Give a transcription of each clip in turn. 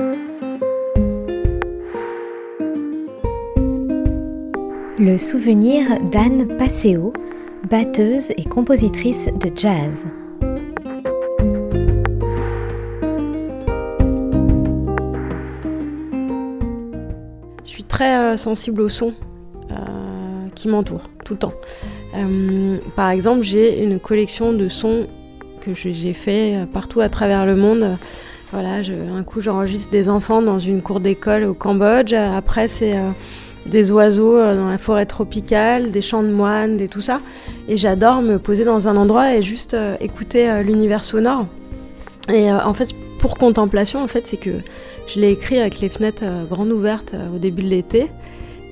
Le souvenir d'Anne Passeo, batteuse et compositrice de jazz. Je suis très euh, sensible au son euh, qui m'entoure tout le temps. Euh, par exemple, j'ai une collection de sons que j'ai fait euh, partout à travers le monde voilà, un coup j'enregistre des enfants dans une cour d'école au Cambodge. Après, c'est des oiseaux euh, dans la forêt tropicale, des champs de moines, des tout ça. Et j'adore me poser dans un endroit et juste euh, écouter euh, l'univers sonore. Et en fait, pour contemplation, en fait, c'est que je l'ai écrit avec les fenêtres grandes ouvertes au début de l'été.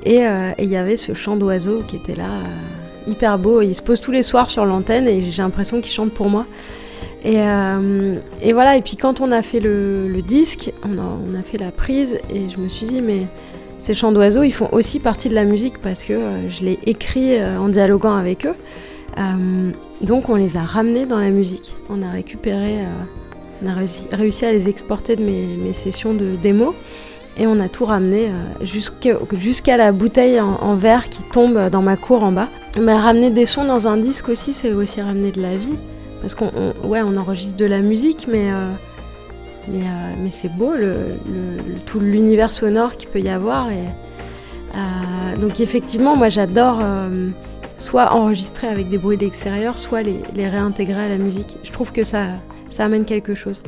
Et il y avait ce chant d'oiseaux qui était là, hyper beau. Il se pose tous les soirs sur l'antenne et j'ai l'impression qu'il chante pour moi. Et, et, voilà, et puis quand on a fait le, disque, on a, fait la prise et je me suis dit, mais ces chants d'oiseaux, ils font aussi partie de la musique parce que euh, je l'ai écrit euh, en dialoguant avec eux. Euh, donc on les a ramenés dans la musique. On a récupéré, on a réussi, à les exporter de mes, sessions de démo et on a tout ramené jusqu'à la bouteille en, verre qui tombe dans ma cour en bas. Ramener des sons dans un disque aussi, c'est aussi ramener de la vie. Parce qu'on on enregistre de la musique, mais mais, euh, mais c'est beau, tout l'univers sonore qu'il peut y avoir. Euh, donc effectivement, moi j'adore euh, soit enregistrer avec des bruits d'extérieur, soit les, les, réintégrer à la musique. Je trouve que ça, ça amène quelque chose.